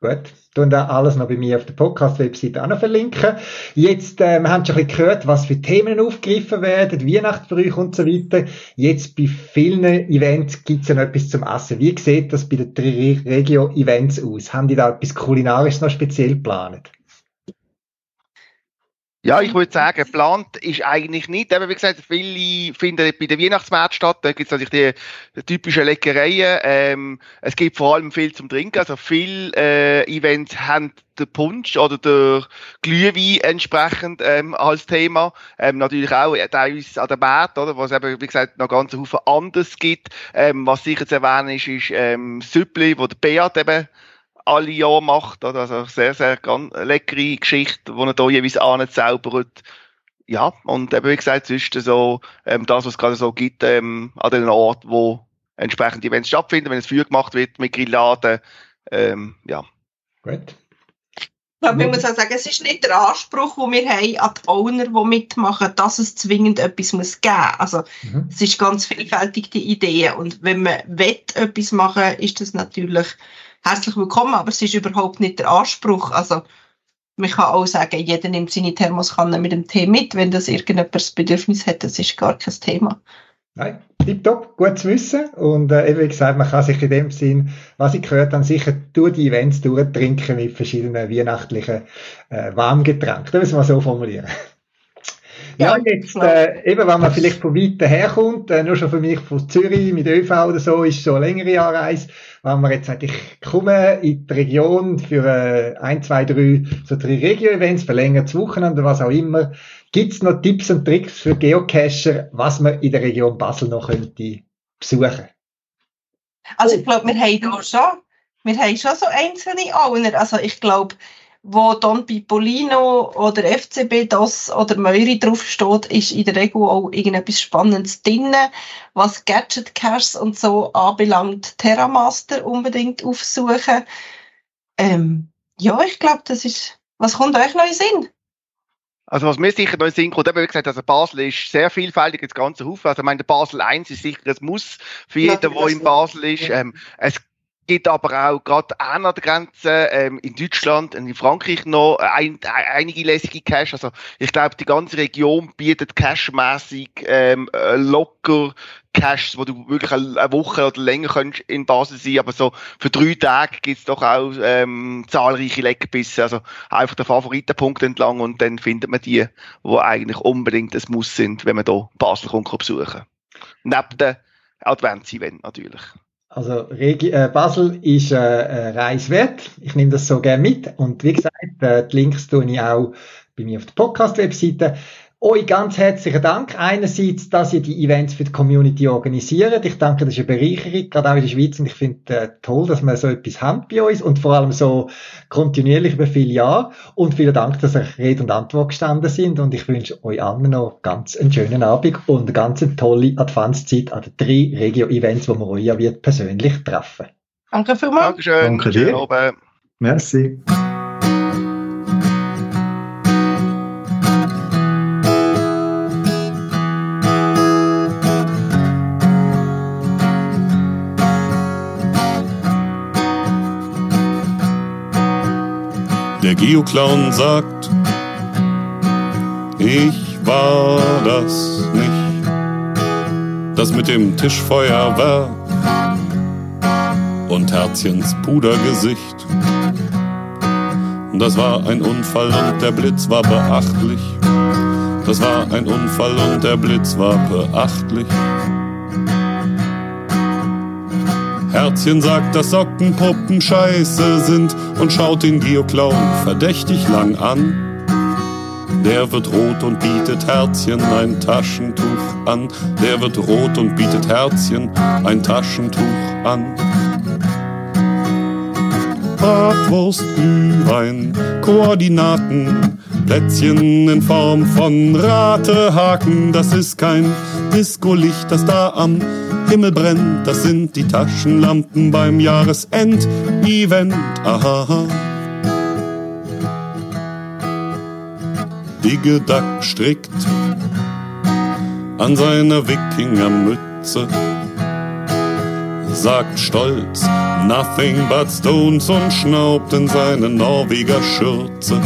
Gut, tun da alles noch bei mir auf der Podcast-Webseite auch noch verlinken. Jetzt, äh, wir haben schon ein bisschen gehört, was für Themen aufgegriffen werden, Weihnachtsbrüche und so weiter. Jetzt bei vielen Events gibt es ja noch etwas zum Essen. Wie sieht das bei den Regio-Events aus? Haben die da etwas Kulinarisches noch speziell geplant? Ja, ich würde sagen, geplant ist eigentlich nicht. Aber wie gesagt, viele finden bei der Weihnachtsmärkte statt. Da gibt es natürlich die, typischen Leckereien. Ähm, es gibt vor allem viel zum Trinken. Also viele äh, Events haben den Punsch oder der Glühwein entsprechend ähm, als Thema. Ähm, natürlich auch teilweise an der Märkte, oder, wo es eben, wie gesagt, noch ganz Haufen anderes gibt. Ähm, was sicher zu erwähnen ist, ist ähm, Süppli, wo der Beat eben alle Jahre macht. Also sehr, sehr ganz leckere Geschichte, die er hier jeweils anzaubert. Ja, und eben, wie gesagt, es ist so, ähm, das, was es gerade so gibt, ähm, an den Ort, wo entsprechend Events stattfinden, wenn es Feuer gemacht wird mit Grilladen, ähm, ja. Gut. Ich glaube, ich muss auch sagen, es ist nicht der Anspruch, den wir haben an die Owner, die mitmachen, dass es zwingend etwas muss geben muss. Also, mhm. es ist ganz vielfältig die Idee. Und wenn man will, etwas machen ist das natürlich herzlich willkommen, aber es ist überhaupt nicht der Anspruch. Also, man kann auch sagen, jeder nimmt seine Thermoskanne mit dem Tee mit, wenn das irgendjemand das Bedürfnis hat, das ist gar kein Thema. Nein, tipptopp, gut zu wissen. Und äh, wie gesagt, man kann sich in dem Sinn, was ich gehört habe, sicher durch die Events durchtrinken mit verschiedenen weihnachtlichen äh, Warmgetränken. Das müssen wir so formulieren. Ja, jetzt, äh, eben, wenn man vielleicht von weiter herkommt, äh, nur schon für mich von Zürich mit ÖV oder so, ist so eine längere Anreise. Wenn man jetzt sagt, ich komme in die Region für äh, ein, zwei, drei, so drei Regio-Events, verlängertes Wochenende, was auch immer, gibt's noch Tipps und Tricks für Geocacher, was man in der Region Basel noch könnte besuchen? Also ich glaube, wir haben da schon, wir haben schon so einzelne Owner. Also ich glaube, wo Don Pipolino oder FCB das oder Möri draufsteht, ist in der Regel auch irgendetwas Spannendes drin, was Gadget Caches und so anbelangt, Terramaster unbedingt aufsuchen. Ähm, ja, ich glaube, das ist, was kommt euch noch in Sinn? Also was mir sicher noch in Sinn kommt, wie gesagt, also Basel ist sehr vielfältig, das ganze Haufen. Also ich meine, Basel 1 ist sicher ein Muss für jeden, der in Basel ist. Ähm, es gibt aber auch gerade an der Grenze ähm, in Deutschland und in Frankreich noch ein, ein, einige lässige Cash. Also ich glaube, die ganze Region bietet cashmäßig ähm, äh, locker Caches, wo du wirklich eine Woche oder länger kannst in Basel sein, aber so für drei Tage gibt's doch auch ähm, zahlreiche Leckerbisse. Also einfach der Favoritenpunkt entlang und dann findet man die, wo eigentlich unbedingt ein Muss sind, wenn man hier Basel kommt besuchen. Neben dem Advents-Event natürlich. Also Regi äh, Basel ist äh, äh, Reis wert. Ich nehme das so gerne mit. Und wie gesagt, äh, die Links tue ich auch bei mir auf der Podcast-Webseite. Euch ganz herzlichen Dank. Einerseits, dass ihr die Events für die Community organisiert. Ich danke, das ist eine Bereicherung, gerade auch in der Schweiz. Und ich finde äh, toll, dass wir so etwas haben bei uns und vor allem so kontinuierlich über viele Jahre. Und vielen Dank, dass ihr Rede und Antwort gestanden sind. Und ich wünsche euch allen noch ganz einen schönen Abend und eine ganz tolle Adventszeit an den drei Regio-Events, wo wir euch ja wird persönlich treffen. Danke vielmals. Dankeschön. Danke dir. Merci. Der Geoclown sagt, ich war das nicht. Das mit dem Tischfeuerwerk und Herzchens Pudergesicht. Das war ein Unfall und der Blitz war beachtlich. Das war ein Unfall und der Blitz war beachtlich. Herzchen sagt, dass Sockenpuppen scheiße sind und schaut den Geoclown verdächtig lang an. Der wird rot und bietet Herzchen ein Taschentuch an. Der wird rot und bietet Herzchen ein Taschentuch an. Bratwurst, Glühwein, Koordinaten, Plätzchen in Form von Ratehaken. Das ist kein Disco-Licht, das da am Himmel brennt. Das sind die Taschenlampen beim Jahresend-Event. Aha. Digge Duck strickt an seiner Wikingermütze sagt stolz Nothing but Stones und schnaubt in seine Norweger Schürze.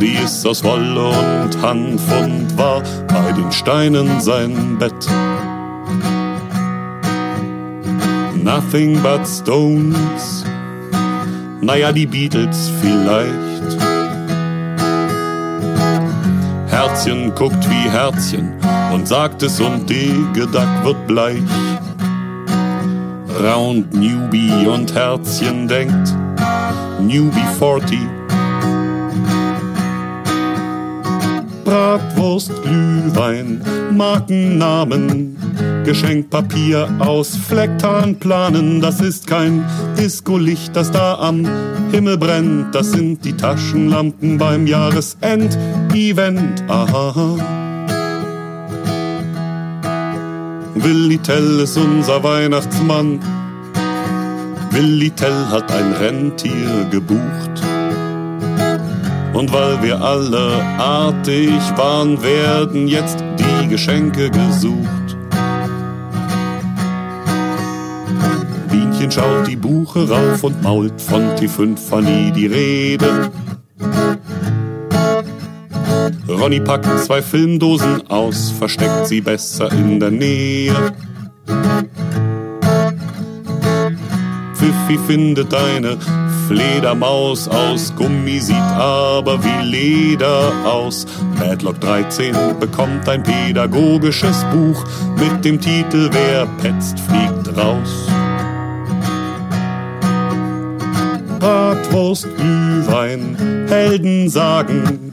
Die ist aus Wolle und Hanf und war bei den Steinen sein Bett. Nothing but Stones, naja, die Beatles vielleicht. Herzchen guckt wie Herzchen und sagt es und Degedack wird bleich. Round Newbie und Herzchen denkt, Newbie 40. Bratwurst, Glühwein, Markennamen, Geschenkpapier aus Flecktarn planen. Das ist kein Disco-Licht, das da am Himmel brennt. Das sind die Taschenlampen beim Jahresend-Event. Aha. Willi Tell ist unser Weihnachtsmann. Willi Tell hat ein Rentier gebucht. Und weil wir alle artig waren, werden jetzt die Geschenke gesucht. Bienchen schaut die Buche rauf und mault von T5 war nie die Rede. Ronny packt zwei Filmdosen aus, versteckt sie besser in der Nähe. Pfiffi findet eine Fledermaus aus Gummi, sieht aber wie Leder aus. Padlock 13 bekommt ein pädagogisches Buch mit dem Titel Wer petzt, fliegt raus. Bratwurst, Glühwein, Helden sagen,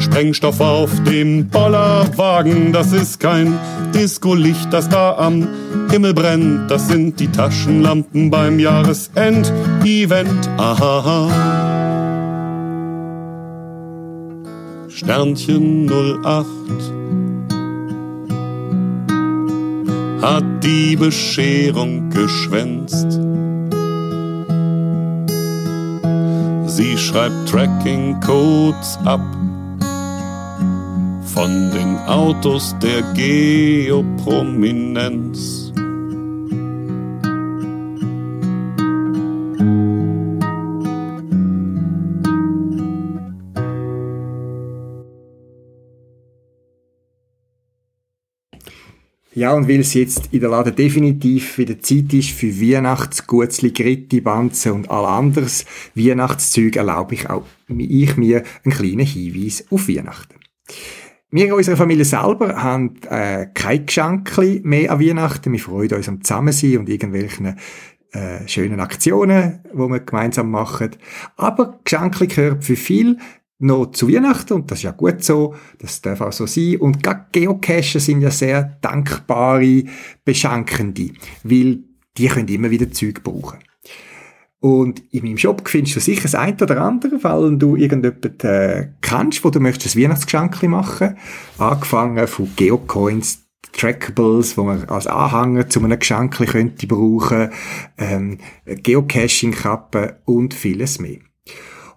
Sprengstoff auf dem Bollerwagen, das ist kein Disco-Licht, das da am Himmel brennt, das sind die Taschenlampen beim Jahresend-Event. Aha. Sternchen 08 hat die Bescherung geschwänzt. Sie schreibt Tracking-Codes ab von den Autos der Geoprominenz. Ja, und weil es jetzt in der Laden definitiv wieder Zeit ist für Weihnachtsgutzli, Gritti, Banzen und all anderes Weihnachtszeug, erlaube ich auch ich mir einen kleinen Hinweis auf Weihnachten. Wir in unserer Familie selber haben äh, kein Geschenk mehr an Weihnachten. Wir freuen uns am Zusammensein und irgendwelchen äh, schönen Aktionen, die wir gemeinsam machen. Aber Geschenke gehört für viel noch zu Weihnachten und das ist ja gut so, das darf auch so sein. Und gerade Geocacher sind ja sehr dankbare Beschenkende, weil die können immer wieder Zeug brauchen. Und in meinem Shop findest du sicher das eine oder andere, weil du irgendjemanden äh, kennst, wo du möchtest ein Weihnachtsgeschenk machen. Angefangen von Geocoins, Trackables, wo man als Anhänger zu einem Geschenk könnte brauchen, ähm, Geocaching-Kappen und vieles mehr.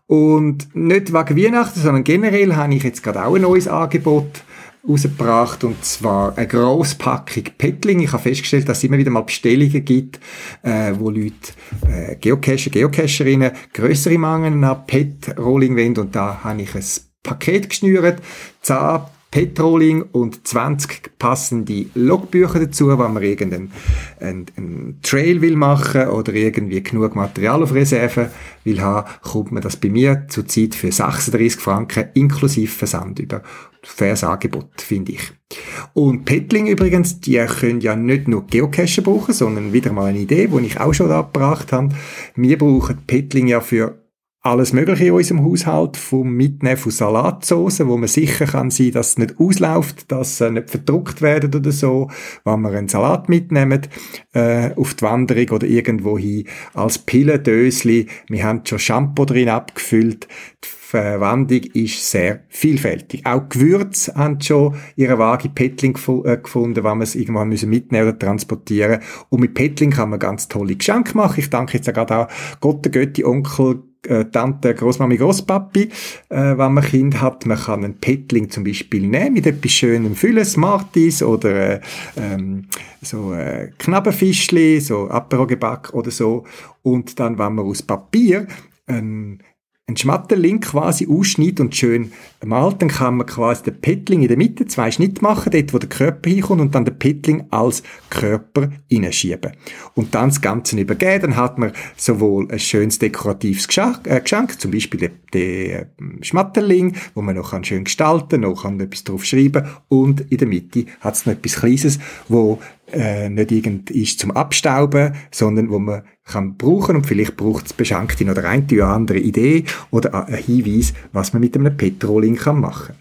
Und nicht wegen Weihnachten, sondern generell habe ich jetzt gerade auch ein neues Angebot rausgebracht. Und zwar eine grosse Packung Petling. Ich habe festgestellt, dass es immer wieder mal Bestellungen gibt, äh, wo Leute, äh, Geocacher, Geocacherinnen größere Mengen an Pet-Rolling wollen. Und da habe ich ein Paket geschnürt, 10 Petrolling und 20 passende Logbücher dazu, wenn man irgendeinen einen, einen Trail will machen oder irgendwie genug Material auf Reserve will haben, kommt man das bei mir zurzeit für 36 Franken inklusive Versand über. Faires Angebot, finde ich. Und Petling übrigens, die können ja nicht nur Geocache brauchen, sondern wieder mal eine Idee, die ich auch schon abgebracht habe. Wir brauchen Petling ja für alles Mögliche in unserem Haushalt, vom Mitnehmen von Salatsauce, wo man sicher kann sein, dass es nicht ausläuft, dass es nicht verdruckt werden oder so, wenn wir einen Salat mitnehmen äh, auf die Wanderung oder irgendwo hin, als Pillendösli. Wir haben schon Shampoo drin abgefüllt. Die Verwendung ist sehr vielfältig. Auch Gewürze haben schon ihre vage Petling äh, gefunden, wenn man es irgendwann müssen mitnehmen oder transportieren. Und mit Petling kann man ganz tolle Geschenke machen. Ich danke jetzt gerade auch Gott, der Götti, Onkel, Tante, Großmami, Großpapi, äh, wenn man Kind hat. Man kann einen Petling zum Beispiel nehmen mit etwas Schönem füllen, Smarties oder äh, ähm, so äh, Knabbenfischli, so Aperogebäck oder so. Und dann, wenn man aus Papier ein einen Schmetterling quasi ausschneidet und schön malt, dann kann man quasi den Petling in der Mitte zwei Schnitte machen, dort wo der Körper hinkommt und dann den Petling als Körper hineinschieben. Und dann das Ganze übergeben, dann hat man sowohl ein schönes dekoratives Geschenk, äh, Geschenk zum Beispiel den, den äh, Schmetterling, wo man noch schön gestalten kann, noch etwas drauf schreiben und in der Mitte hat es noch etwas Kleines, wo äh, nicht irgend ist zum Abstauben, sondern wo man kann brauchen und vielleicht braucht es Beschenkte noch eine oder andere Idee oder einen Hinweis, was man mit einem Petroling kann machen.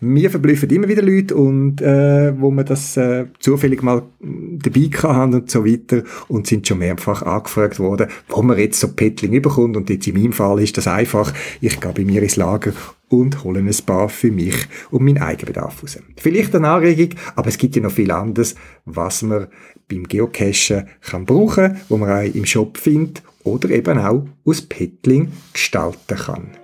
Wir verblüffen immer wieder Leute und äh, wo man das äh, zufällig mal dabei haben und so weiter und sind schon mehrfach angefragt worden, wo man jetzt so Petling überkommt und jetzt in meinem Fall ist das einfach, ich gehe bei mir ins Lager und hole ein paar für mich und meinen Eigenbedarf raus. Vielleicht eine Anregung, aber es gibt ja noch viel anderes, was man beim Geocachen kann brauchen, wo man auch im Shop findet oder eben auch aus Petling gestalten kann.